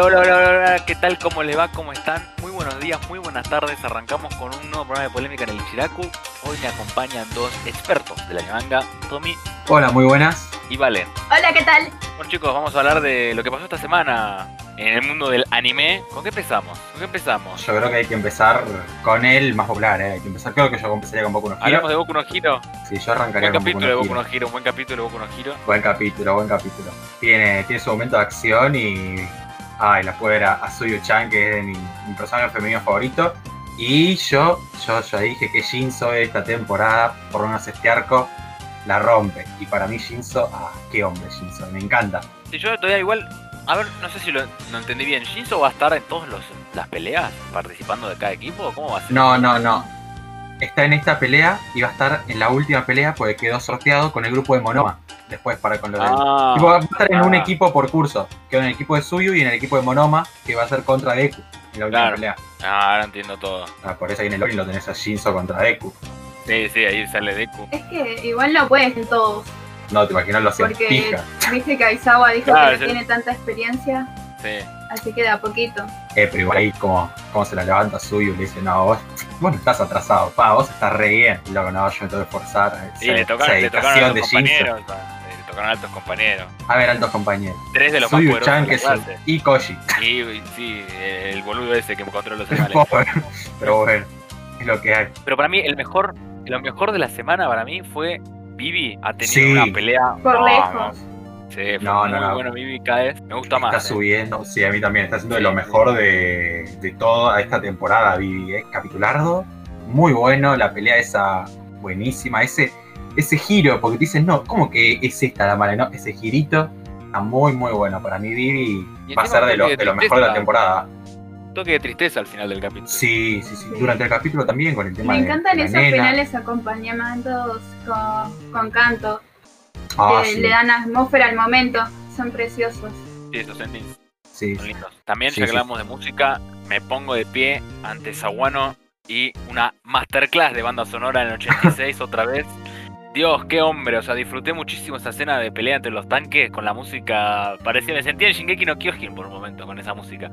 Hola, hola, hola, hola, ¿qué tal? ¿Cómo le va? ¿Cómo están? Muy buenos días, muy buenas tardes. Arrancamos con un nuevo programa de polémica en el Chiracu. Hoy me acompañan dos expertos de la manga, Tommy Hola, muy buenas. y Valen. Hola, ¿qué tal? Bueno chicos, vamos a hablar de lo que pasó esta semana en el mundo del anime. ¿Con qué empezamos? ¿Con qué empezamos? Yo creo que hay que empezar con el más popular, ¿eh? Hay que empezar, creo que yo empezaría con Boku no Hablamos Hero. de Boku no Hero. Sí, yo arrancaría Buen con capítulo de Boku Boku no no Hero. Hero, un buen capítulo de Boku no Hero. Buen capítulo, buen capítulo. Tiene, tiene su momento de acción y. Ay, la puedo ver a, a Suyu-chan, que es de mi, mi personaje femenino favorito. Y yo, yo ya dije que Shinzo esta temporada, por lo menos este arco, la rompe. Y para mí Shinzo, ah, qué hombre Shinzo, me encanta. Si yo todavía igual, a ver, no sé si lo, entendí bien. ¿Shinzo va a estar en todas las peleas participando de cada equipo o cómo va a ser? No, no, no. Está en esta pelea y va a estar en la última pelea porque quedó sorteado con el grupo de Monoma. Después para con lo del Ah, Tipo, va a estar en un ah. equipo por curso. Quedó en el equipo de Suyu y en el equipo de Monoma, que va a ser contra Deku en la última Claro. pelea. Ah, ahora entiendo todo. Ah, por eso ahí en el lobby lo tenés a Shinzo contra Deku. Sí, sí, ahí sale Deku. Es que igual no puedes en todos, No, te imaginas lo hacían porque pija. viste que Aizawa dijo Claro, que sí. no tiene tanta experiencia, Sí. así que de a poquito. Eh, pero igual ahí como, como se la levanta Suyu y le dice, no, vos, vos no estás atrasado, pa, vos estás re bien. Y luego, no, yo me tengo que forzar. Sí, Esa- le tocaron, esa le tocaron dedicación altos de Shinzo. compañeros. sí, Le tocaron altos compañeros. A ver, altos compañeros. Tres de los más poderosos Suyu-chan de que clase. y Koji. Y, sí, el boludo ese que controla los animales. Pobre. Pero bueno, es lo que hay. Pero para mí, el mejor, lo mejor de la semana para mí fue Vivi ha tenido Sí. una pelea. Por no, lejos. no. Sí, fue No, muy no, no. bueno Vivi cada vez. Me gusta Está más. eh. subiendo, sí, a mí también. Está haciendo de lo mejor de, de toda esta temporada, Vivi. ¿eh? Capitulardo, muy bueno. La pelea esa buenísima. Ese, ese giro, porque te dicen, no, ¿cómo que es esta la mala? No, ese girito está muy, muy bueno. Para mí, Vivi va a ser de lo, toque de lo mejor de la temporada. Toque de tristeza al final del capítulo. Sí, sí, sí. Durante el capítulo también, con el tema Me de- encantan de la esos nena. finales acompañamientos con, con canto, Ah, que sí, le dan atmósfera al momento, son preciosos. Sí, esos endings sí, son lindos. También, sí. hablamos de música, me pongo de pie ante Sawano y una masterclass de banda sonora en el 86 otra vez. Dios, qué hombre, o sea, disfruté muchísimo esa escena de pelea entre los tanques con la música, parecía, me sentía en Shingeki no Kyojin por un momento con esa música.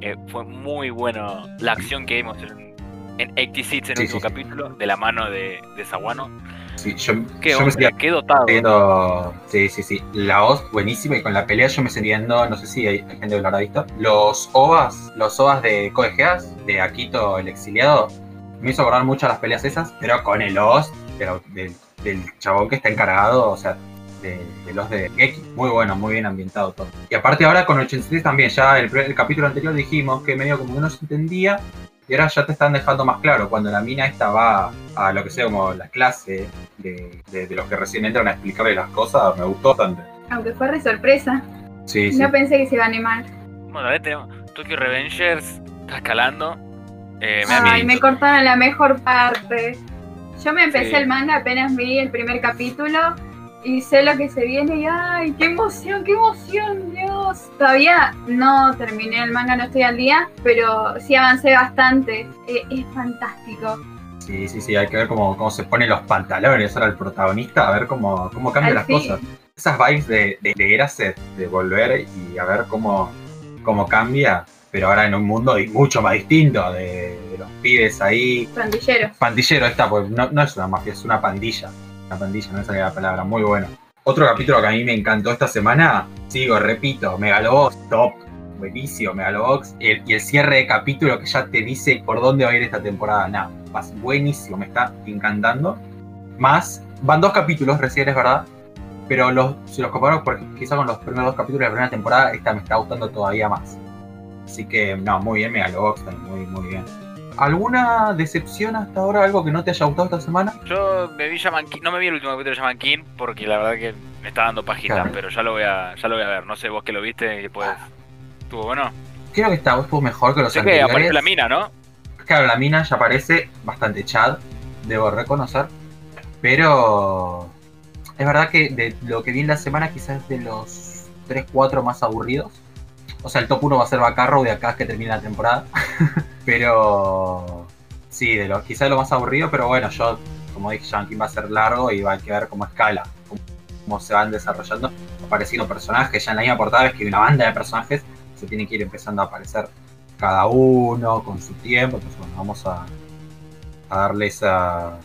Eh, fue muy bueno la acción que vimos en, en 86 en el Sí, último sí, sí. capítulo, de la mano de, de Sawano. Sí, yo, Qué yo me sentía qué dotado. viendo. Sí, sí, sí. La voz buenísima y con la pelea yo me sentía viendo, no sé si hay, hay gente que lo habrá visto, los OVAs, los OVAs de Code Geass, de Akito el exiliado. Me hizo acordar mucho a las peleas esas, pero con el OS pero del, del chabón que está encargado, o sea, de, de los de Geki. Muy bueno, muy bien ambientado todo. Y aparte ahora con 86 también, ya el, el capítulo anterior dijimos que medio como que no se entendía. Y ahora ya te están dejando más claro, cuando la mina esta va a lo que sea como la clase de, de- de los que recién entran a explicarle las cosas, me gustó bastante. Aunque fue re sorpresa, Sí, sí. no pensé que se iba a animar. Bueno, ahora tenemos Tokyo Revengers, está escalando. Eh, me Ay, me cortaron la mejor parte. Yo me empecé Sí. el manga apenas vi el primer capítulo y sé lo que se viene y ¡ay, qué emoción, qué emoción, Todavía no terminé el manga, no estoy al día, pero sí avancé bastante. Eh, es fantástico. Sí, sí, sí, hay que ver cómo, cómo se ponen los pantalones ahora el protagonista, a ver cómo, cómo cambian las cosas. Esas vibes de, de, de Eraset, de volver y a ver cómo, cómo cambia, pero ahora en un mundo mucho más distinto, de, de los pibes ahí. Pandillero. Pandillero esta, pues no, no es una mafia, es una pandilla. Una pandilla, no sale la palabra, muy bueno. Otro capítulo que a mí me encantó esta semana, sigo, repito, Megalobox, top, buenísimo, Megalobox. Y el, cierre de capítulo que ya te dice por dónde va a ir esta temporada, nada, buenísimo, me está encantando. Más, van dos capítulos recién, es verdad, pero los, si los comparo por quizá con los primeros dos capítulos de la primera temporada, esta me está gustando todavía más. Así que, no, muy bien, Megalobox, muy, muy bien. ¿Alguna decepción hasta ahora? ¿Algo que no te haya gustado esta semana? Yo me vi King, no me vi el último capítulo de King porque la verdad que me está dando pajita, Claro. pero ya lo voy a, ya lo voy a ver. No sé vos que lo viste y después estuvo bueno. Creo que esta estuvo mejor que los Sé que anteriores. apareció la mina, ¿no? Claro, la mina ya parece bastante chad, debo reconocer. Pero es verdad que de lo que vi en la semana quizás es de los 3-4 más aburridos. O sea, el top 1 va a ser Bacarro de acá que termina la temporada. pero sí, de lo, quizás de lo más aburrido, pero bueno, yo, como dije, Yankee va a ser largo y va a que ver cómo escala, cómo, se van desarrollando, apareciendo personajes. Ya en la misma portada ves que una banda de personajes. se tienen que ir empezando a aparecer cada uno con su tiempo. Entonces, bueno, vamos a, a darle esa,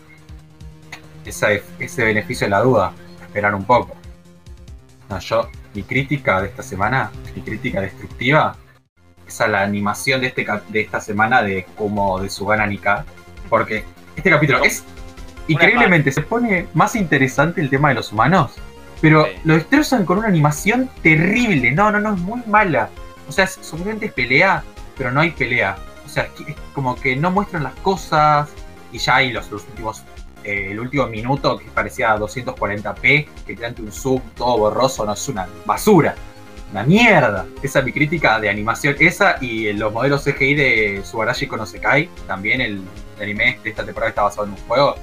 ese beneficio de la duda, esperar un poco. No, yo, mi crítica de esta semana, mi crítica destructiva, es a la animación de, este, de esta semana de como de Sugana Nika. Porque este capítulo es increíblemente, se pone más interesante el tema de los humanos, pero Sí. lo destrozan con una animación terrible. No, no, no, es muy mala. O sea, es- supuestamente es pelea, pero no hay pelea. O sea, es como que no muestran las cosas y ya hay los, los últimos. Eh, el último minuto que parecía 240p, que tirante un zoom todo borroso, no es una basura. Una mierda. Esa es mi crítica de animación. Esa y los modelos CGI de Subarashi Konosekai. También el, el anime de esta temporada está basado en un juego.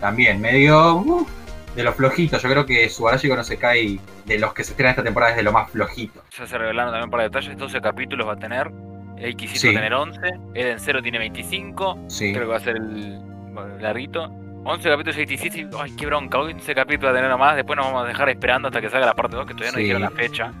También medio uf, de los flojitos. Yo creo que Subarashi Konosekai de los que se estrenan esta temporada es de lo más flojito. Ya se revelaron también para detalles, 12 capítulos va a tener. El quisito Sí. tener 11, Eden 0 tiene 25, Sí. creo que va a ser el larguito. 11 capítulos y 26, y- ay, qué bronca, 11 capítulos va a tener nomás, después nos vamos a dejar esperando hasta que salga la parte 2, que todavía no Sí. dijeron la fecha.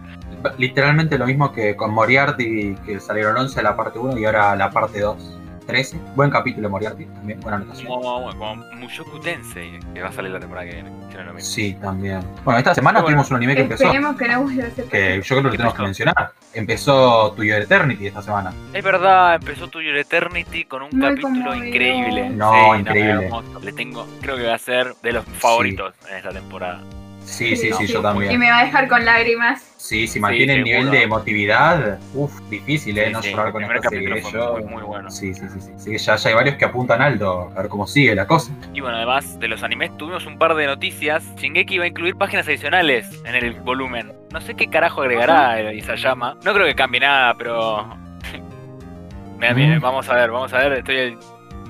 Literalmente lo mismo que con Moriarty, que salieron 11 la parte 1 y ahora la parte 2. 13. Buen capítulo Moriarty, también buena anotación. Como, como Mushoku Tensei, que va a salir la temporada que viene. lo mismo. Sí, también. Bueno, esta semana Bueno, tuvimos un anime que empezó, Esperemos que no vuelva a ser que yo creo que lo ¿Qué tenemos que mencionar. Empezó To Your Eternity esta semana. Es verdad, empezó To Your Eternity con un Muy capítulo conmovedor. increíble. No, increíble. hermoso. Le tengo, creo que va a ser de los favoritos en esta temporada. Sí, sí, sí, Sí. yo Y también. me va a dejar con lágrimas. Sí, si mantiene el nivel de emotividad, uff, difícil, ¿eh? Sí, no sí, llorar con esta capítulo serie. fue Yo... muy, muy bueno. Sí, sí, sí, sí. Ya, ya hay varios que apuntan alto, a ver cómo sigue la cosa. Y bueno, además de los animes, tuvimos un par de noticias. Shingeki va a incluir páginas adicionales en el volumen. No sé qué carajo agregará Isayama. No creo que cambie nada, pero. Mira, mira, Mm. vamos a ver, vamos a ver. Estoy,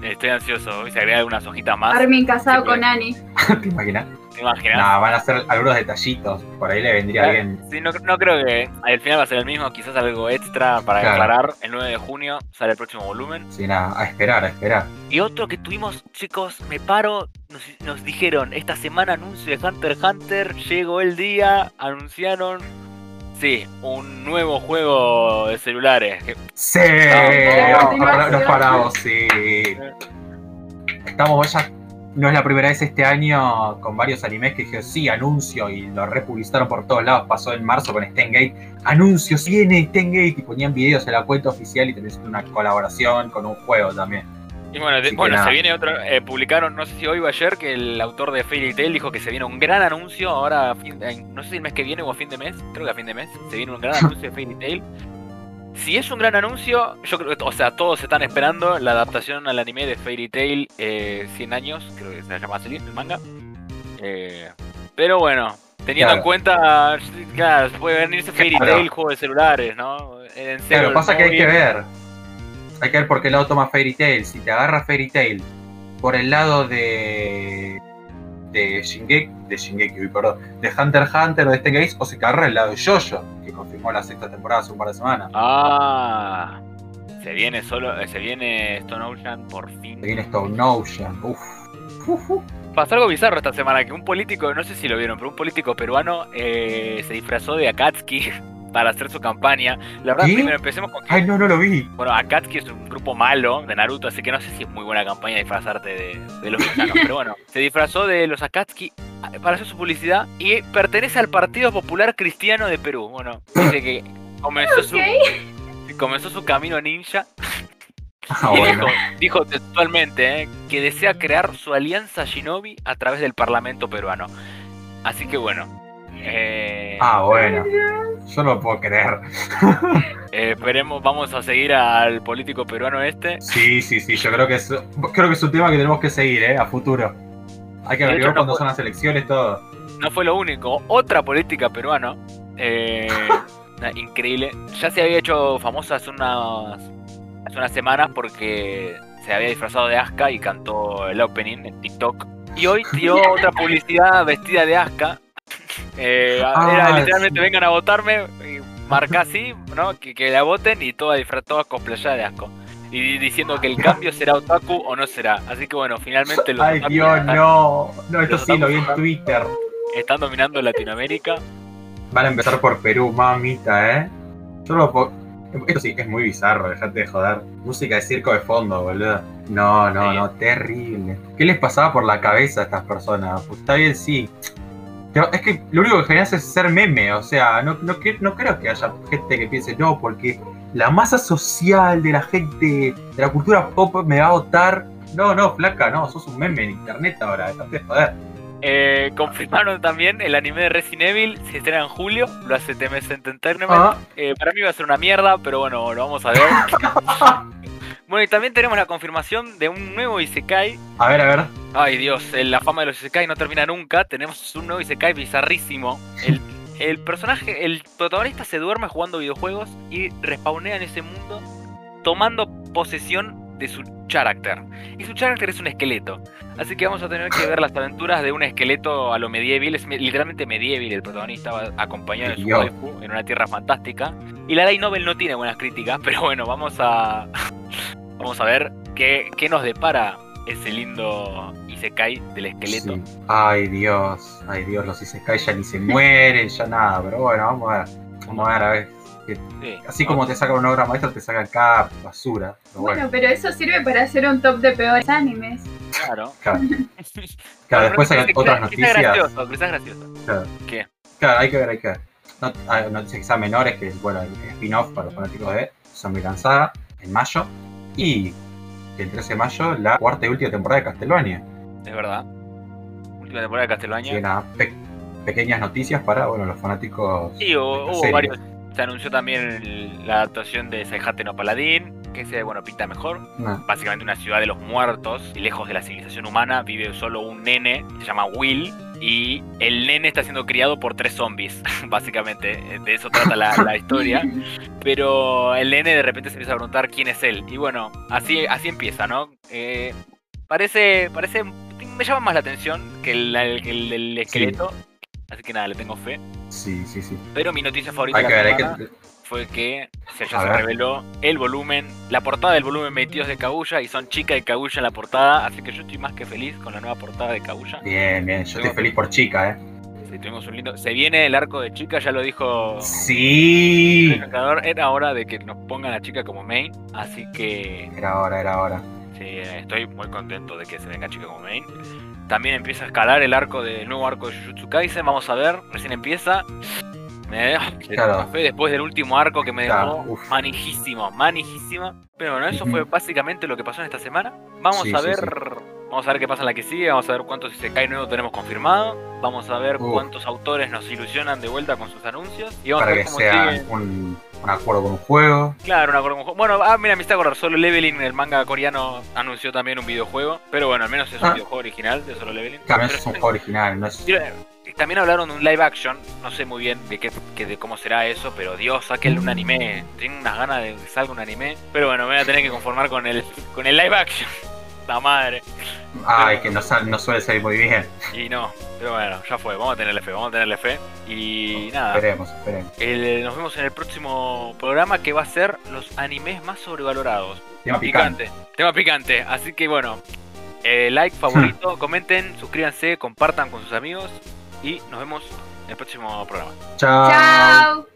estoy ansioso. Hoy se agrega algunas hojitas más. Armin casado Sí, con Annie. ¿Te imaginas? ¿Te imaginas? Nah, van a ser algunos detallitos. Por ahí le vendría bien. Sí, no, no creo que al final va a ser el mismo, quizás algo extra para Claro. aclarar. El 9 de junio sale el próximo volumen. Sí, nada, a esperar, a esperar. Y otro que tuvimos, chicos, me paro, nos, nos dijeron, esta semana anuncio de Hunter x Hunter, llegó el día, anunciaron, sí, un nuevo juego de celulares. Sí, nos paramos, sí. Estamos ya. No es la primera vez este año con varios animes que dije sí, anuncio y lo republicitaron por todos lados. Pasó en marzo con Stengate. Anuncios, viene Stengate y ponían videos en la cuenta oficial y tenés una colaboración con un juego también. Y bueno, de- bueno se viene otro, eh, publicaron, no sé si hoy o ayer, que el autor de Fairy Tail dijo que se viene un gran anuncio ahora, a fin- no sé si el mes que viene o a fin de mes, creo que a fin de mes, se viene un gran anuncio de Fairy Tail. Si es un gran anuncio, yo creo que, o sea, todos están esperando la adaptación al anime de Fairy Tail eh, 100 años, creo que se llama así el manga. Eh, pero bueno, teniendo en cuenta, claro, puede venirse Fairy Claro. Tail, juego de celulares, ¿no? En serio, Claro, pasa que hay que ver. Hay que ver por qué lado toma Fairy Tail. Si te agarra Fairy Tail por el lado de. De Shingeki, de Shingeki, perdón, de Hunter x Hunter o de Stengate, o si te agarra el lado de Jojo, que confirmó la sexta temporada hace un par de semanas. Ah, se viene solo, eh, se viene Stone Ocean por fin. Se viene Stone Ocean, uff. Pasó algo bizarro esta semana, que un político, no sé si lo vieron, pero un político peruano eh, se disfrazó de Akatsuki para hacer su campaña. La verdad, ¿Qué? primero empecemos con que, Ay, no, no lo vi. bueno, Akatsuki es un grupo malo de Naruto, así que no sé si es muy buena campaña disfrazarte de, de los villanos, pero bueno, se disfrazó de los Akatsuki para hacer su publicidad y pertenece al Partido Popular Cristiano de Perú. Bueno, dice que comenzó su, comenzó su camino ninja Ah, y bueno. dijo, dijo textualmente eh, que desea crear su alianza Shinobi a través del Parlamento peruano. Así que bueno. Eh, Ah, bueno. Yo no lo puedo creer. eh, esperemos, vamos a seguir al político peruano este. Sí, sí, sí. Yo creo que es, creo que es un tema que tenemos que seguir, ¿eh? A futuro. Hay que averiguar no cuándo fue- son las elecciones, todo. No fue lo único. Otra política peruana. eh, increíble. Ya se había hecho famosa hace unas, hace unas semanas porque se había disfrazado de Aska y cantó el opening en TikTok. Y hoy tiró otra publicidad vestida de Aska. Eh, Ah, era literalmente sí. vengan a votarme y marca así, ¿no? Que, que la voten y toda disfrazada cosplayada de Asco. Y diciendo que el cambio será otaku o no será. Así que bueno, finalmente los Ay, Dios, están, no. No, esto sí lo vi en Twitter. están dominando Latinoamérica. Van a empezar por Perú, mamita, ¿eh? Yo no lo puedo... Esto sí, es muy bizarro, dejate de joder. Música de circo de fondo, boludo. No, no, Sí. no, terrible. ¿Qué les pasaba por la cabeza a estas personas? Pues está bien, sí. Es que lo único que generas es ser meme, o sea, no, no, no creo que haya gente que piense, no, porque la masa social de la gente, de la cultura pop me va a votar. No, no, flaca, no, sos un meme en internet ahora, dejate de joder. Eh, confirmaron también el anime de Resident Evil, se estrena en julio, lo hace TMS Entertainment. Ah, Eh, para mí va a ser una mierda, pero bueno, lo vamos a ver. bueno, y también tenemos la confirmación de un nuevo Isekai. a ver, a ver. Ay Dios, eh, la fama de los Isekai no termina nunca. Tenemos un nuevo Isekai bizarrísimo. El, el personaje, el protagonista se duerme jugando videojuegos y respawnea en ese mundo tomando posesión de su carácter. Y su carácter es un esqueleto. Así que vamos a tener que ver las aventuras de un esqueleto a lo medieval. Es me- literalmente medieval. El protagonista va acompañado de su waifu en una tierra fantástica. Y la light novel no tiene buenas críticas, pero bueno, vamos a vamos a ver qué, qué nos depara ese lindo Isekai del esqueleto. Sí. Ay, Dios, ay, Dios, los Isekai ya ni se mueren, ya nada, pero bueno, vamos a ver. Vamos a ver, a ver. Sí. Así como te sacan una obra maestra, te sacan cada basura. Pero Bueno, bueno, pero eso sirve para hacer un top de peores animes. Claro. claro. Claro, después hay otras noticias. gracioso, quizá gracioso. Claro. ¿Qué? Claro, hay que ver, hay que ver. Not- hay noticias quizá menores que, bueno, el spin-off para los fanáticos de Zombie Cansada en mayo. Y el 13 de mayo, la cuarta y última temporada de Castlevania. Es verdad. Última temporada de Castlevania. nada, pe- pequeñas noticias para, bueno, los fanáticos. Sí, hubo, hubo varios. Se anunció también la adaptación de Saihate no Paladín, que se bueno, pinta mejor. No. Básicamente una ciudad de los muertos y lejos de la civilización humana vive solo un nene, se llama Will, y el nene está siendo criado por tres zombies, básicamente. De eso trata la, la historia. Pero el nene de repente se empieza a preguntar quién es él. Y bueno, así, así empieza, ¿no? Eh, parece, parece, me llama más la atención que el, el- el esqueleto. Así que nada, le tengo fe. Sí, sí, sí. Pero mi noticia favorita Hay ver, que. Fue que se, ya se reveló el volumen, la portada del volumen 22 de Kaguya y son chica y Kaguya en la portada, así que yo estoy más que feliz con la nueva portada de Kaguya. Bien, bien. Yo estoy feliz por chica, ¿eh? Sí, tuvimos un lindo, se viene el arco de chica, ya lo dijo Sí. el era hora de que nos pongan a chica como main, así que Era hora, era hora. sí, estoy muy contento de que se venga chica como main. También empieza a escalar el arco del nuevo arco de Jujutsu Kaisen, vamos a ver, recién empieza. Me le Claro. fe después del último arco que me Claro, dejó uf. manijísimo, manijísima. Pero bueno, eso fue básicamente lo que pasó en esta semana. Vamos Sí, a ver, sí. vamos a ver qué pasa en la que sigue, vamos a ver cuántos Isekai nuevos tenemos confirmado, vamos a ver cuántos autores nos ilusionan de vuelta con sus anuncios y vamos Para a ver que cómo sea sigue. un, un acuerdo con un juego. Claro, un acuerdo con- Bueno, ah, mira, me está acordar, Solo Leveling, el manga coreano, anunció también un videojuego, pero bueno, al menos es un Ah. videojuego original de Solo Leveling. Claro, eso es un juego original, no es. También hablaron de un live action, no sé muy bien de qué, que de cómo será eso, pero Dios, sáquenle un anime. Tengo unas ganas de que salga un anime. Pero bueno, me voy a tener que conformar con el, con el live action. La madre. Ay, que no, no suele salir muy bien. Y no, pero bueno, ya fue, vamos a tenerle fe, vamos a tenerle fe. Y nada, Esperemos, esperemos. el- nos vemos en el próximo programa que va a ser los animes más sobrevalorados. Tema picante. Tema picante. Así que bueno, eh, like, favorito, comenten, suscríbanse, compartan con sus amigos y nos vemos en el próximo programa. Chao. Chao.